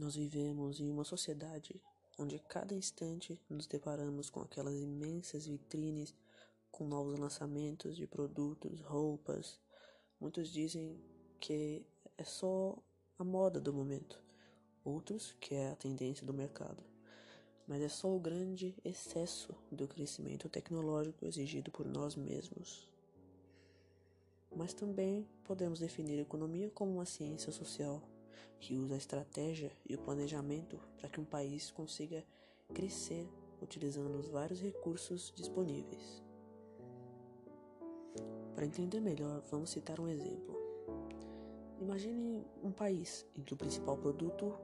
Nós vivemos em uma sociedade onde a cada instante nos deparamos com aquelas imensas vitrines com novos lançamentos de produtos, roupas. Muitos dizem que é só a moda do momento, outros que é a tendência do mercado. Mas é só o grande excesso do crescimento tecnológico exigido por nós mesmos. Mas também podemos definir a economia como uma ciência social que usa a estratégia e o planejamento para que um país consiga crescer utilizando os vários recursos disponíveis. Para entender melhor, vamos citar um exemplo. Imagine um país em que o principal produto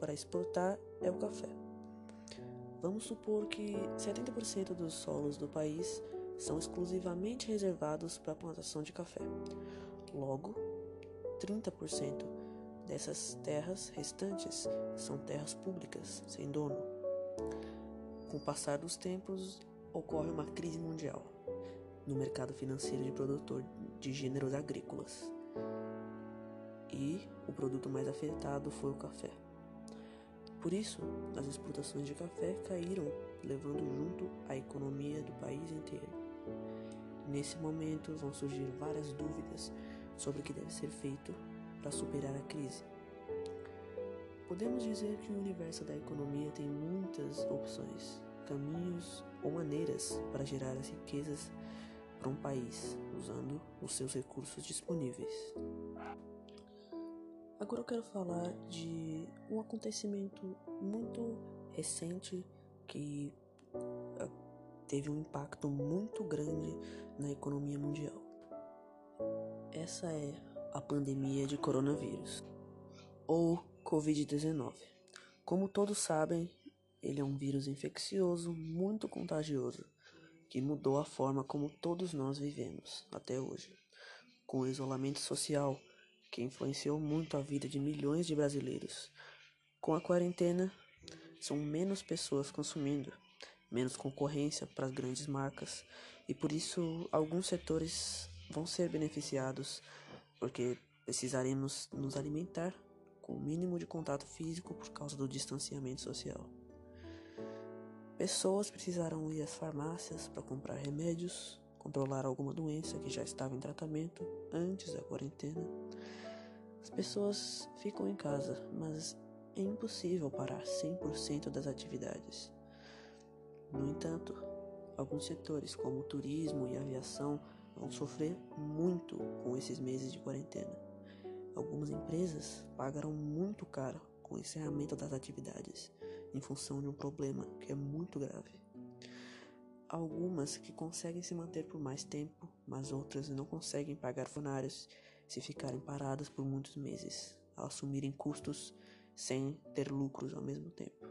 para exportar é o café. Vamos supor que 70% dos solos do país são exclusivamente reservados para a plantação de café. Logo, 30% dessas terras restantes são terras públicas, sem dono. Com o passar dos tempos, ocorre uma crise mundial no mercado financeiro de produtor de gêneros agrícolas. E o produto mais afetado foi o café. Por isso, as exportações de café caíram, levando junto a economia do país inteiro. Nesse momento vão surgir várias dúvidas sobre o que deve ser feito para superar a crise. Podemos dizer que o universo da economia tem muitas opções, caminhos ou maneiras para gerar as riquezas para um país, usando os seus recursos disponíveis. Agora eu quero falar de um acontecimento muito recente que ah, teve um impacto muito grande na economia mundial. Essa é a pandemia de coronavírus, ou Covid-19. Como todos sabem, ele é um vírus infeccioso muito contagioso que mudou a forma como todos nós vivemos até hoje, com o isolamento social que influenciou muito a vida de milhões de brasileiros. Com a quarentena, são menos pessoas consumindo, menos concorrência para as grandes marcas e por isso alguns setores vão ser beneficiados porque precisaremos nos alimentar com o mínimo de contato físico por causa do distanciamento social. Pessoas precisarão ir às farmácias para comprar remédios, controlar alguma doença que já estava em tratamento antes da quarentena. As pessoas ficam em casa, mas é impossível parar 100% das atividades. No entanto, alguns setores, como o turismo e a aviação, vão sofrer muito com esses meses de quarentena. Algumas empresas pagarão muito caro com o encerramento das atividades em função de um problema que é muito grave. Algumas que conseguem se manter por mais tempo, mas outras não conseguem pagar funcionários se ficarem paradas por muitos meses, ao assumirem custos sem ter lucros ao mesmo tempo.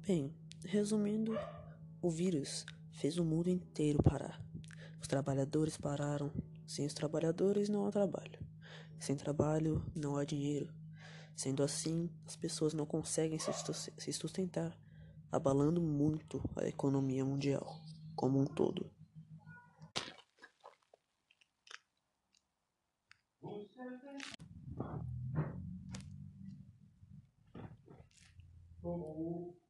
Bem, resumindo, o vírus fez o mundo inteiro parar. Os trabalhadores pararam. Sem os trabalhadores não há trabalho. Sem trabalho não há dinheiro. Sendo assim, as pessoas não conseguem se sustentar, abalando muito a economia mundial como um todo. Oh.